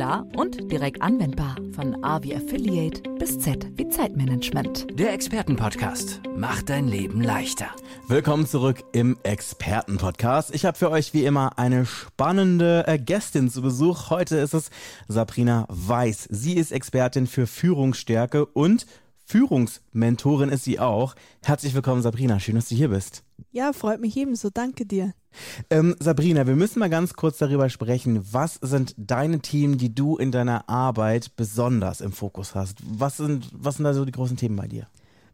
klar und direkt anwendbar. Von A wie Affiliate bis Z wie Zeitmanagement. Der Expertenpodcast macht dein Leben leichter. Willkommen zurück im Expertenpodcast. Ich habe für euch wie immer eine spannende äh, Gästin zu Besuch. Heute ist es Sabrina Weiß. Sie ist Expertin für Führungsstärke und Führungsmentorin ist sie auch. Herzlich willkommen, Sabrina. Schön, dass du hier bist. Ja, freut mich ebenso. Danke dir. Ähm, Sabrina, wir müssen mal ganz kurz darüber sprechen. Was sind deine Themen, die du in deiner Arbeit besonders im Fokus hast? Was sind, was sind da so die großen Themen bei dir?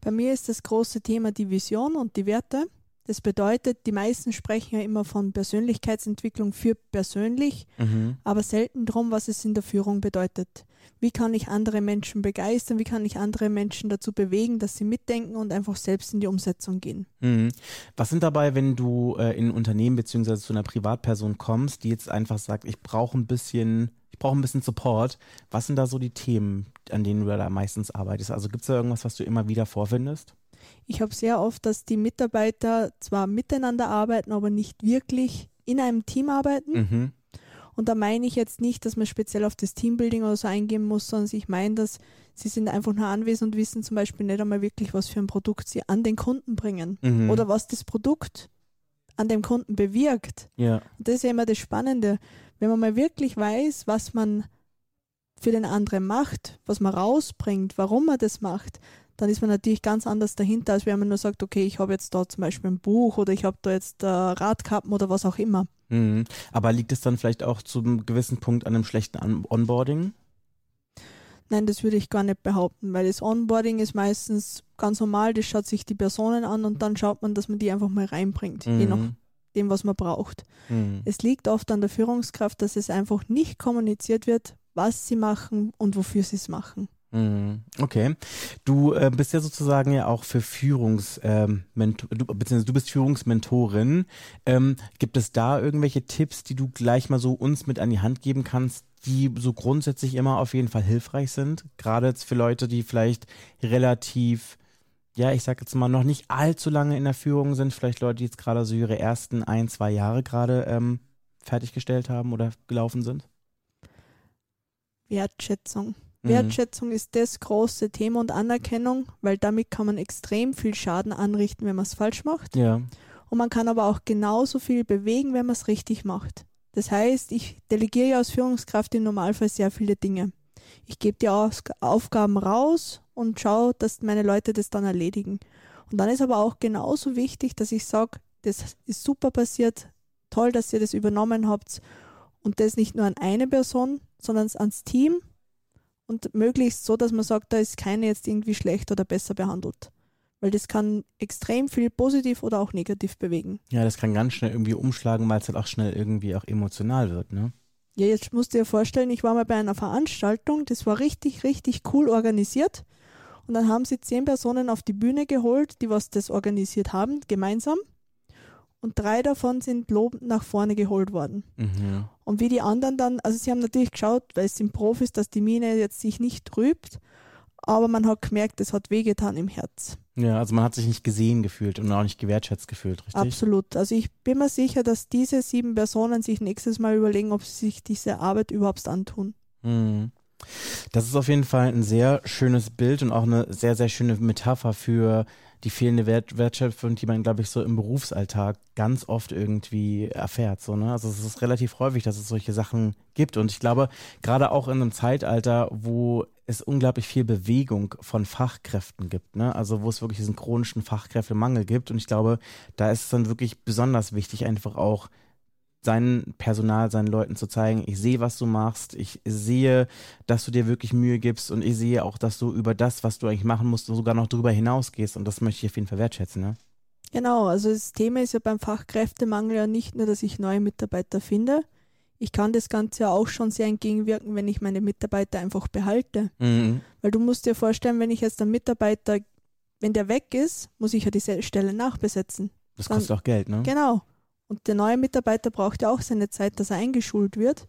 Bei mir ist das große Thema die Vision und die Werte. Das bedeutet, die meisten sprechen ja immer von Persönlichkeitsentwicklung für persönlich, mhm. aber selten darum, was es in der Führung bedeutet. Wie kann ich andere Menschen begeistern? Wie kann ich andere Menschen dazu bewegen, dass sie mitdenken und einfach selbst in die Umsetzung gehen? Mhm. Was sind dabei, wenn du äh, in ein Unternehmen bzw. zu einer Privatperson kommst, die jetzt einfach sagt, ich brauche ein bisschen, ich brauche ein bisschen Support? Was sind da so die Themen, an denen du da meistens arbeitest? Also gibt es da irgendwas, was du immer wieder vorfindest? Ich habe sehr oft, dass die Mitarbeiter zwar miteinander arbeiten, aber nicht wirklich in einem Team arbeiten. Mhm. Und da meine ich jetzt nicht, dass man speziell auf das Teambuilding oder so eingehen muss, sondern ich meine, dass sie sind einfach nur anwesend und wissen zum Beispiel nicht einmal wirklich, was für ein Produkt sie an den Kunden bringen mhm. oder was das Produkt an dem Kunden bewirkt. Ja. Und das ist ja immer das Spannende. Wenn man mal wirklich weiß, was man für den anderen macht, was man rausbringt, warum man das macht, dann ist man natürlich ganz anders dahinter, als wenn man nur sagt, okay, ich habe jetzt da zum Beispiel ein Buch oder ich habe da jetzt äh, Radkappen oder was auch immer. Mhm. Aber liegt es dann vielleicht auch zu einem gewissen Punkt an einem schlechten On Onboarding? Nein, das würde ich gar nicht behaupten, weil das Onboarding ist meistens ganz normal, das schaut sich die Personen an und dann schaut man, dass man die einfach mal reinbringt, mhm. je nachdem, was man braucht. Mhm. Es liegt oft an der Führungskraft, dass es einfach nicht kommuniziert wird, was sie machen und wofür sie es machen. Mhm. Okay. Du äh, bist ja sozusagen ja auch für Führungs, ähm, du, beziehungsweise du bist Führungsmentorin. Ähm, gibt es da irgendwelche Tipps, die du gleich mal so uns mit an die Hand geben kannst, die so grundsätzlich immer auf jeden Fall hilfreich sind? Gerade jetzt für Leute, die vielleicht relativ, ja, ich sag jetzt mal, noch nicht allzu lange in der Führung sind, vielleicht Leute, die jetzt gerade so ihre ersten ein, zwei Jahre gerade ähm, fertiggestellt haben oder gelaufen sind? Wertschätzung. Mhm. Wertschätzung ist das große Thema und Anerkennung, weil damit kann man extrem viel Schaden anrichten, wenn man es falsch macht. Ja. Und man kann aber auch genauso viel bewegen, wenn man es richtig macht. Das heißt, ich delegiere ja als Führungskraft im Normalfall sehr viele Dinge. Ich gebe die Aufgaben raus und schaue, dass meine Leute das dann erledigen. Und dann ist aber auch genauso wichtig, dass ich sage, das ist super passiert, toll, dass ihr das übernommen habt. Und das nicht nur an eine Person, sondern ans Team und möglichst so, dass man sagt, da ist keine jetzt irgendwie schlecht oder besser behandelt. Weil das kann extrem viel positiv oder auch negativ bewegen. Ja, das kann ganz schnell irgendwie umschlagen, weil es halt auch schnell irgendwie auch emotional wird, ne? Ja, jetzt musst du dir vorstellen, ich war mal bei einer Veranstaltung, das war richtig, richtig cool organisiert. Und dann haben sie zehn Personen auf die Bühne geholt, die was das organisiert haben, gemeinsam und drei davon sind lobend nach vorne geholt worden. Mhm. Und wie die anderen dann, also sie haben natürlich geschaut, weil es sind Profis, dass die Mine jetzt sich nicht trübt, aber man hat gemerkt, es hat wehgetan im Herz. Ja, also man hat sich nicht gesehen gefühlt und auch nicht gewertschätzt gefühlt, richtig? Absolut. Also ich bin mir sicher, dass diese sieben Personen sich nächstes Mal überlegen, ob sie sich diese Arbeit überhaupt antun. Mhm. Das ist auf jeden Fall ein sehr schönes Bild und auch eine sehr, sehr schöne Metapher für die fehlende Wert Wertschöpfung, die man, glaube ich, so im Berufsalltag ganz oft irgendwie erfährt. So, ne? Also es ist relativ häufig, dass es solche Sachen gibt. Und ich glaube, gerade auch in einem Zeitalter, wo es unglaublich viel Bewegung von Fachkräften gibt, ne? Also wo es wirklich diesen chronischen Fachkräftemangel gibt. Und ich glaube, da ist es dann wirklich besonders wichtig, einfach auch sein Personal, seinen Leuten zu zeigen, ich sehe, was du machst, ich sehe, dass du dir wirklich Mühe gibst und ich sehe auch, dass du über das, was du eigentlich machen musst, sogar noch drüber hinausgehst und das möchte ich auf jeden Fall wertschätzen, ne? Genau, also das Thema ist ja beim Fachkräftemangel ja nicht nur, dass ich neue Mitarbeiter finde. Ich kann das Ganze ja auch schon sehr entgegenwirken, wenn ich meine Mitarbeiter einfach behalte. Mhm. Weil du musst dir vorstellen, wenn ich jetzt einen Mitarbeiter, wenn der weg ist, muss ich ja die Stelle nachbesetzen. Das kostet Dann, auch Geld, ne? Genau. Und der neue Mitarbeiter braucht ja auch seine Zeit, dass er eingeschult wird.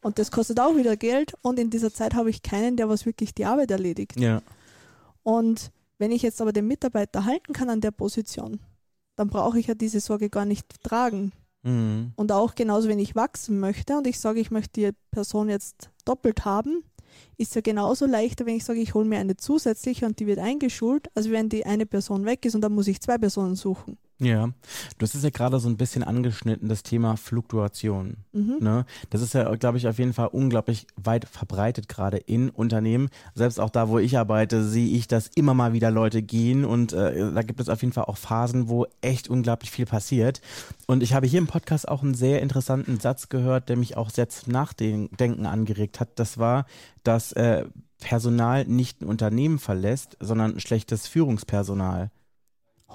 Und das kostet auch wieder Geld und in dieser Zeit habe ich keinen, der was wirklich die Arbeit erledigt. Ja. Und wenn ich jetzt aber den Mitarbeiter halten kann an der Position, dann brauche ich ja diese Sorge gar nicht tragen. Mhm. Und auch genauso, wenn ich wachsen möchte und ich sage, ich möchte die Person jetzt doppelt haben, ist ja genauso leichter, wenn ich sage, ich hole mir eine zusätzliche und die wird eingeschult, als wenn die eine Person weg ist und dann muss ich zwei Personen suchen. Ja, du hast es ja gerade so ein bisschen angeschnitten, das Thema Fluktuation. Mhm. Ne? Das ist ja, glaube ich, auf jeden Fall unglaublich weit verbreitet gerade in Unternehmen. Selbst auch da, wo ich arbeite, sehe ich, dass immer mal wieder Leute gehen und äh, da gibt es auf jeden Fall auch Phasen, wo echt unglaublich viel passiert. Und ich habe hier im Podcast auch einen sehr interessanten Satz gehört, der mich auch sehr zum Nachdenken angeregt hat. Das war, dass äh, Personal nicht ein Unternehmen verlässt, sondern schlechtes Führungspersonal.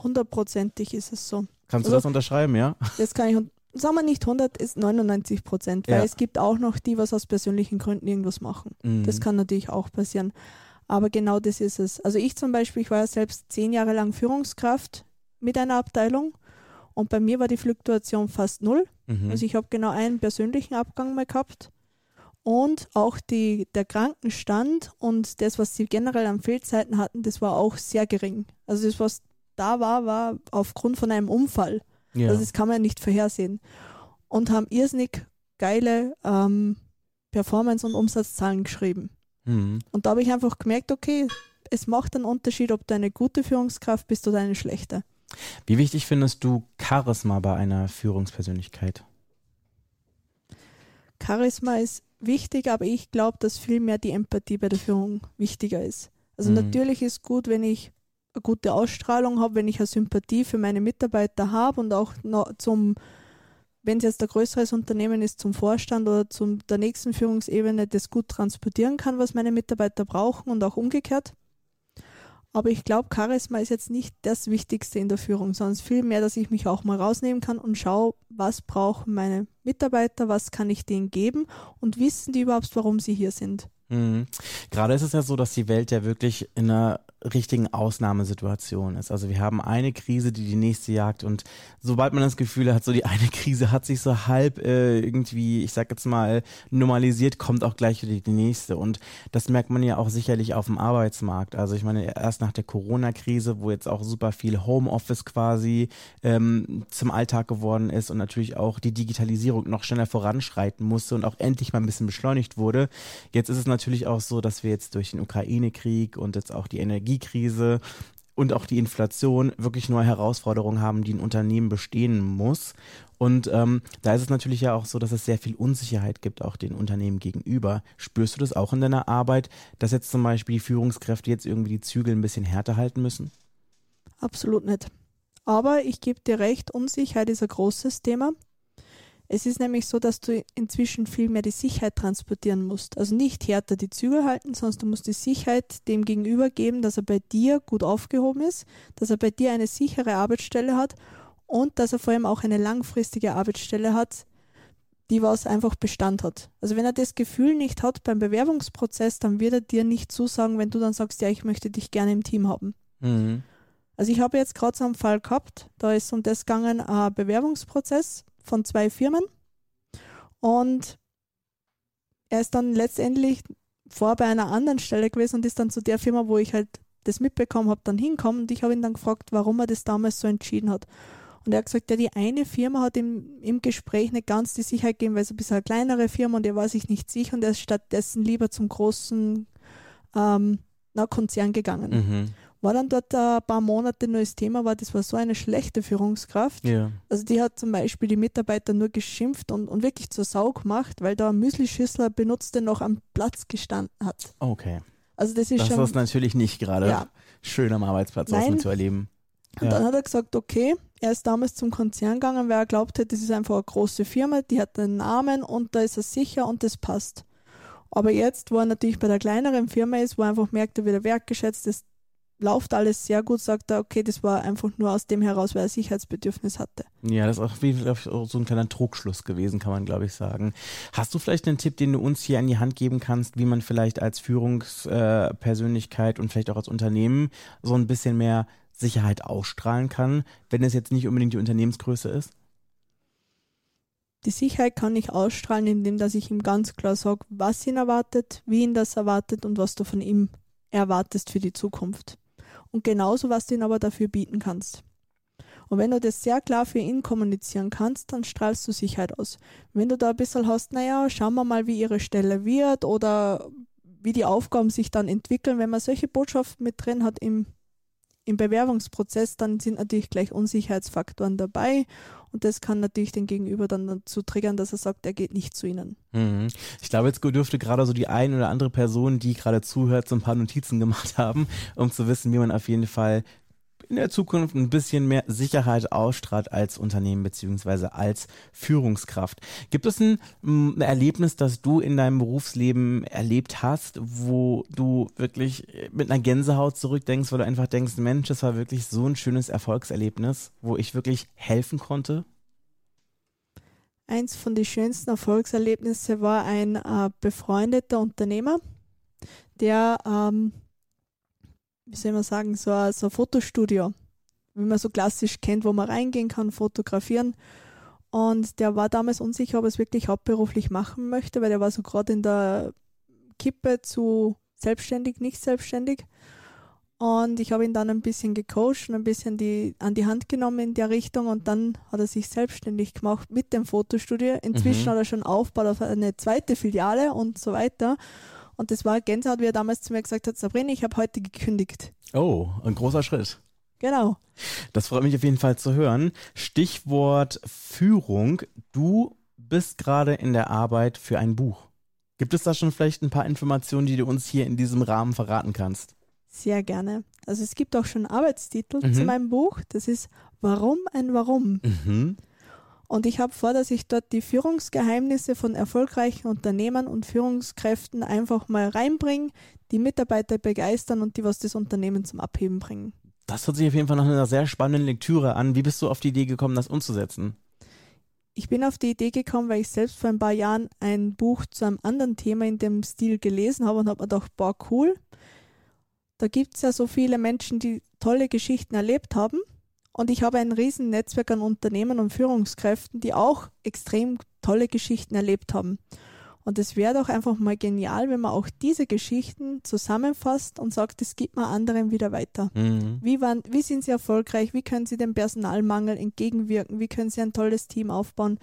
Hundertprozentig ist es so. Kannst du also, das unterschreiben, ja? Das kann ich, sagen wir nicht 100, ist 99 Prozent, weil ja. es gibt auch noch die, was aus persönlichen Gründen irgendwas machen. Mhm. Das kann natürlich auch passieren. Aber genau das ist es. Also ich zum Beispiel, ich war ja selbst zehn Jahre lang Führungskraft mit einer Abteilung und bei mir war die Fluktuation fast null. Mhm. Also ich habe genau einen persönlichen Abgang mal gehabt und auch die, der Krankenstand und das, was sie generell an Fehlzeiten hatten, das war auch sehr gering. Also das, was da war, war aufgrund von einem Unfall. Ja. Also das kann man nicht vorhersehen. Und haben irrsinnig geile ähm, Performance- und Umsatzzahlen geschrieben. Mhm. Und da habe ich einfach gemerkt, okay, es macht einen Unterschied, ob du eine gute Führungskraft bist oder eine schlechte. Wie wichtig findest du Charisma bei einer Führungspersönlichkeit? Charisma ist wichtig, aber ich glaube, dass viel mehr die Empathie bei der Führung wichtiger ist. Also mhm. natürlich ist gut, wenn ich eine gute Ausstrahlung habe, wenn ich eine Sympathie für meine Mitarbeiter habe und auch zum, wenn es jetzt ein größeres Unternehmen ist, zum Vorstand oder zum der nächsten Führungsebene das gut transportieren kann, was meine Mitarbeiter brauchen und auch umgekehrt. Aber ich glaube, Charisma ist jetzt nicht das Wichtigste in der Führung, sondern es ist viel mehr, dass ich mich auch mal rausnehmen kann und schaue, was brauchen meine Mitarbeiter, was kann ich denen geben und wissen die überhaupt, warum sie hier sind. Mhm. Gerade ist es ja so, dass die Welt ja wirklich in einer richtigen Ausnahmesituation ist. Also wir haben eine Krise, die die nächste jagt und sobald man das Gefühl hat, so die eine Krise hat sich so halb äh, irgendwie, ich sag jetzt mal, normalisiert, kommt auch gleich wieder die nächste und das merkt man ja auch sicherlich auf dem Arbeitsmarkt. Also ich meine, erst nach der Corona-Krise, wo jetzt auch super viel Homeoffice quasi ähm, zum Alltag geworden ist und natürlich auch die Digitalisierung noch schneller voranschreiten musste und auch endlich mal ein bisschen beschleunigt wurde. Jetzt ist es natürlich auch so, dass wir jetzt durch den Ukraine-Krieg und jetzt auch die Energie Energiekrise und auch die Inflation wirklich neue Herausforderungen haben, die ein Unternehmen bestehen muss. Und ähm, da ist es natürlich ja auch so, dass es sehr viel Unsicherheit gibt, auch den Unternehmen gegenüber. Spürst du das auch in deiner Arbeit, dass jetzt zum Beispiel die Führungskräfte jetzt irgendwie die Zügel ein bisschen härter halten müssen? Absolut nicht. Aber ich gebe dir recht, Unsicherheit ist ein großes Thema. Es ist nämlich so, dass du inzwischen viel mehr die Sicherheit transportieren musst. Also nicht härter die Zügel halten, sondern du musst die Sicherheit dem Gegenüber geben, dass er bei dir gut aufgehoben ist, dass er bei dir eine sichere Arbeitsstelle hat und dass er vor allem auch eine langfristige Arbeitsstelle hat, die was einfach Bestand hat. Also wenn er das Gefühl nicht hat beim Bewerbungsprozess, dann wird er dir nicht zusagen, wenn du dann sagst, ja, ich möchte dich gerne im Team haben. Mhm. Also ich habe jetzt gerade so einen Fall gehabt, da ist um das gegangen, ein Bewerbungsprozess von zwei Firmen. Und er ist dann letztendlich vor bei einer anderen Stelle gewesen und ist dann zu der Firma, wo ich halt das mitbekommen habe, dann hinkommen. Und ich habe ihn dann gefragt, warum er das damals so entschieden hat. Und er hat gesagt, ja, die eine Firma hat ihm im Gespräch nicht ganz die Sicherheit gegeben, weil es ein bisschen eine kleinere Firma und er war sich nicht sicher und er ist stattdessen lieber zum großen ähm, na, Konzern gegangen. Mhm war dann dort ein paar Monate neues Thema war, das war so eine schlechte Führungskraft. Ja. Also die hat zum Beispiel die Mitarbeiter nur geschimpft und, und wirklich zur Sau gemacht, weil da ein Müslischüssler benutzt, der noch am Platz gestanden hat. Okay. Also das ist das schon. Das ist natürlich nicht gerade ja. schön am Arbeitsplatz Nein. zu erleben. Und ja. dann hat er gesagt, okay, er ist damals zum Konzern gegangen, weil er glaubt hat, das ist einfach eine große Firma, die hat einen Namen und da ist er sicher und das passt. Aber jetzt, wo er natürlich bei der kleineren Firma ist, wo er einfach merkt, er wird wertgeschätzt, das läuft alles sehr gut, sagt er, okay, das war einfach nur aus dem heraus, weil er Sicherheitsbedürfnis hatte. Ja, das ist auch, wie, so ein kleiner Trugschluss gewesen, kann man, glaube ich, sagen. Hast du vielleicht einen Tipp, den du uns hier an die Hand geben kannst, wie man vielleicht als Führungspersönlichkeit und vielleicht auch als Unternehmen so ein bisschen mehr Sicherheit ausstrahlen kann, wenn es jetzt nicht unbedingt die Unternehmensgröße ist? Die Sicherheit kann ich ausstrahlen, indem dass ich ihm ganz klar sage, was ihn erwartet, wie ihn das erwartet und was du von ihm erwartest für die Zukunft. Und genauso, was du ihn aber dafür bieten kannst. Und wenn du das sehr klar für ihn kommunizieren kannst, dann strahlst du Sicherheit aus. Wenn du da ein bisschen hast, naja, schauen wir mal, wie ihre Stelle wird oder wie die Aufgaben sich dann entwickeln, wenn man solche Botschaften mit drin hat im, im Bewerbungsprozess, dann sind natürlich gleich Unsicherheitsfaktoren dabei und das kann natürlich den Gegenüber dann dazu triggern, dass er sagt, er geht nicht zu ihnen. Mhm. Ich glaube, jetzt dürfte gerade so die eine oder andere Person, die gerade zuhört, so ein paar Notizen gemacht haben, um zu wissen, wie man auf jeden Fall in der Zukunft ein bisschen mehr Sicherheit ausstrahlt als Unternehmen beziehungsweise als Führungskraft. Gibt es ein, ein, Erlebnis, das du in deinem Berufsleben erlebt hast, wo du wirklich mit einer Gänsehaut zurückdenkst, weil du einfach denkst, Mensch, das war wirklich so ein schönes Erfolgserlebnis, wo ich wirklich helfen konnte? Eins von den schönsten Erfolgserlebnissen war ein äh, befreundeter Unternehmer, der ähm, wie soll man sagen, so ein, so ein Fotostudio, wie man so klassisch kennt, wo man reingehen kann, fotografieren. Und der war damals unsicher, ob er es wirklich hauptberuflich machen möchte, weil der war so gerade in der Kippe zu selbstständig, nicht selbstständig. Und ich habe ihn dann ein bisschen gecoacht und ein bisschen die, an die Hand genommen in der Richtung und dann hat er sich selbstständig gemacht mit dem Fotostudio. Inzwischen mhm. hat er schon aufgebaut auf eine zweite Filiale und so weiter. Und das war Gänsehaut, wie er damals zu mir gesagt hat, Sabrina, ich habe heute gekündigt. Oh, ein großer Schritt. Genau. Das freut mich auf jeden Fall zu hören. Stichwort Führung. Du bist gerade in der Arbeit für ein Buch. Gibt es da schon vielleicht ein paar Informationen, die du uns hier in diesem Rahmen verraten kannst? Sehr gerne. Also es gibt auch schon Arbeitstitel mhm. zu meinem Buch. Das ist Warum ein Warum. Mhm. Und ich habe vor, dass ich dort die Führungsgeheimnisse von erfolgreichen Unternehmern und Führungskräften einfach mal reinbringe, die Mitarbeiter begeistern und die was das Unternehmen zum Abheben bringen. Das hört sich auf jeden Fall nach einer sehr spannenden Lektüre an. Wie bist du auf die Idee gekommen, das umzusetzen? Ich bin auf die Idee gekommen, weil ich selbst vor ein paar Jahren ein Buch zu einem anderen Thema in dem Stil gelesen habe und habe mir gedacht, boah, cool. Da gibt es ja so viele Menschen, die tolle Geschichten erlebt haben und ich habe ein riesen Netzwerk an Unternehmen und Führungskräften, die auch extrem tolle Geschichten erlebt haben. Und es wäre doch einfach mal genial, wenn man auch diese Geschichten zusammenfasst und sagt, es gibt mal anderen wieder weiter. Mhm. Wie, waren, wie sind sie erfolgreich? Wie können sie dem Personalmangel entgegenwirken? Wie können sie ein tolles Team aufbauen?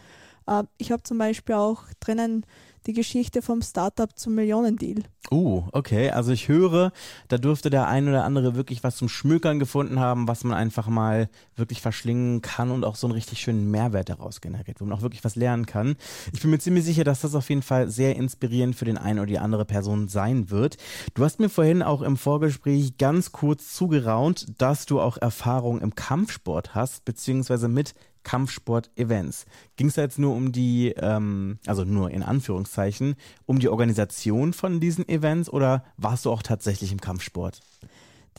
Äh, ich habe zum Beispiel auch drinnen die Geschichte vom Startup zum Millionendeal. Uh, okay. Also ich höre, da dürfte der ein oder andere wirklich was zum Schmökern gefunden haben, was man einfach mal wirklich verschlingen kann und auch so einen richtig schönen Mehrwert daraus generiert, wo man auch wirklich was lernen kann. Ich bin mir ziemlich sicher, dass das auf jeden Fall sehr inspirierend für den einen oder die andere Person sein wird. Du hast mir vorhin auch im Vorgespräch ganz kurz zugeraunt, dass du auch Erfahrung im Kampfsport hast, beziehungsweise mit Kampfsport-Events. Ging es da jetzt nur um die, ähm, also nur in Anführungszeichen, um die Organisation von diesen Events oder warst du auch tatsächlich im Kampfsport?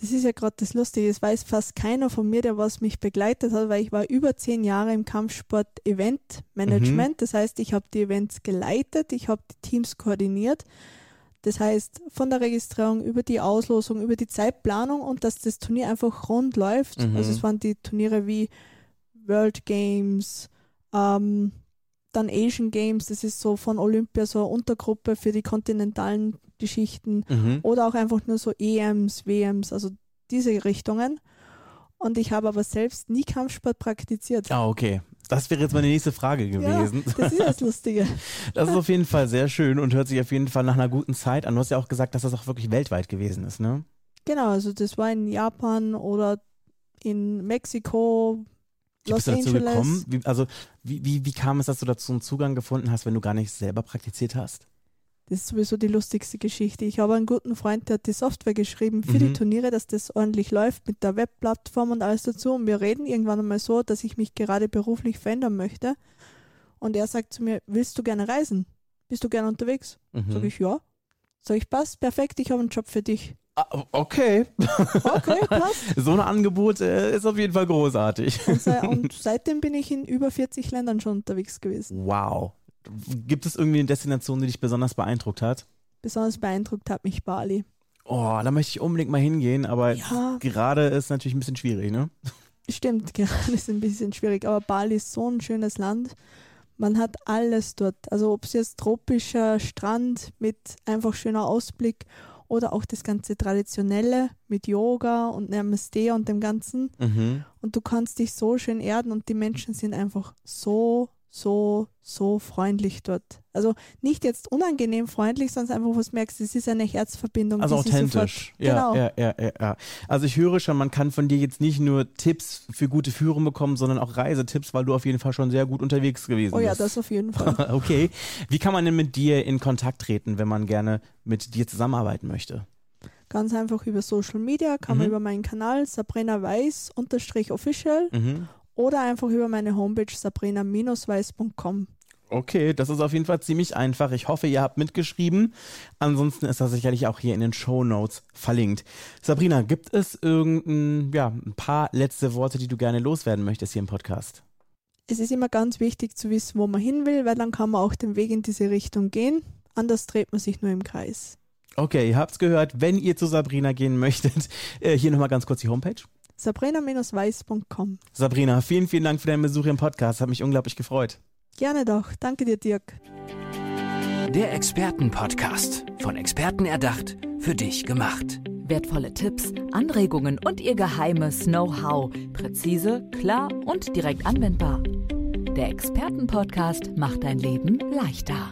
Das ist ja gerade das Lustige. Es weiß fast keiner von mir, der was mich begleitet hat, weil ich war über zehn Jahre im Kampfsport-Event-Management. Mhm. Das heißt, ich habe die Events geleitet, ich habe die Teams koordiniert. Das heißt, von der Registrierung über die Auslosung, über die Zeitplanung und dass das Turnier einfach rund läuft. Mhm. Also es waren die Turniere wie World Games, ähm, dann Asian Games, das ist so von Olympia so eine Untergruppe für die kontinentalen Geschichten mhm. oder auch einfach nur so EMs, WMs, also diese Richtungen. Und ich habe aber selbst nie Kampfsport praktiziert. Ah, okay. Das wäre jetzt meine nächste Frage gewesen. Ja, das ist das Lustige. Das ist auf jeden Fall sehr schön und hört sich auf jeden Fall nach einer guten Zeit an. Du hast ja auch gesagt, dass das auch wirklich weltweit gewesen ist, ne? Genau, also das war in Japan oder in Mexiko, wie Los bist du dazu Angeles. gekommen? Wie, also, wie, wie, wie kam es, dass du dazu einen Zugang gefunden hast, wenn du gar nicht selber praktiziert hast? Das ist sowieso die lustigste Geschichte. Ich habe einen guten Freund, der hat die Software geschrieben für mhm. die Turniere, dass das ordentlich läuft mit der Webplattform und alles dazu. Und wir reden irgendwann einmal so, dass ich mich gerade beruflich verändern möchte. Und er sagt zu mir, willst du gerne reisen? Bist du gerne unterwegs? Mhm. Sag ich, ja. Sag ich, passt, perfekt, ich habe einen Job für dich. Ah, okay. Okay, passt. so ein Angebot äh, ist auf jeden Fall großartig. Und, se und, seitdem bin ich in über 40 Ländern schon unterwegs gewesen. Wow. Gibt es irgendwie eine Destination, die dich besonders beeindruckt hat? Besonders beeindruckt hat mich Bali. Oh, da möchte ich unbedingt mal hingehen, aber ja. gerade ist natürlich ein bisschen schwierig, ne? Stimmt, gerade ist ein bisschen schwierig, aber Bali ist so ein schönes Land. Man hat alles dort. Also ob es jetzt tropischer Strand mit einfach schöner Ausblick oder auch das ganze Traditionelle mit Yoga und Namaste und dem Ganzen. Mhm. Und du kannst dich so schön erden und die Menschen sind einfach so so, so freundlich dort. Also nicht jetzt unangenehm freundlich, sondern einfach, was merkst, es ist eine Herzverbindung. Also authentisch. Sofort, ja, genau. ja, ja, ja, ja. Also ich höre schon, man kann von dir jetzt nicht nur Tipps für gute Führung bekommen, sondern auch Reisetipps, weil du auf jeden Fall schon sehr gut unterwegs gewesen bist. Oh ja, das auf jeden Fall. okay. Wie kann man denn mit dir in Kontakt treten, wenn man gerne mit dir zusammenarbeiten möchte? Ganz einfach über Social Media, kann mhm. man über meinen Kanal Sabrina Weiß unterstrich official mhm oder einfach über meine Homepage sabrina-weiß.com. Okay, das ist auf jeden Fall ziemlich einfach. Ich hoffe, ihr habt mitgeschrieben. Ansonsten ist das sicherlich auch hier in den Show Notes verlinkt. Sabrina, gibt es irgendein, ja, ein paar letzte Worte, die du gerne loswerden möchtest hier im Podcast? Es ist immer ganz wichtig zu wissen, wo man hin will, weil dann kann man auch den Weg in diese Richtung gehen. Anders dreht man sich nur im Kreis. Okay, ihr habt's gehört. Wenn ihr zu Sabrina gehen möchtet, äh, hier nochmal ganz kurz die Homepage sabrina-weiß.com. Sabrina, vielen, vielen Dank für deinen Besuch im Podcast. Hat mich unglaublich gefreut. Gerne doch. Danke dir, Dirk. Der Expertenpodcast. Von Experten erdacht, für dich gemacht. Wertvolle Tipps, Anregungen und ihr geheimes Know-how. Präzise, klar und direkt anwendbar. Der Expertenpodcast macht dein Leben leichter.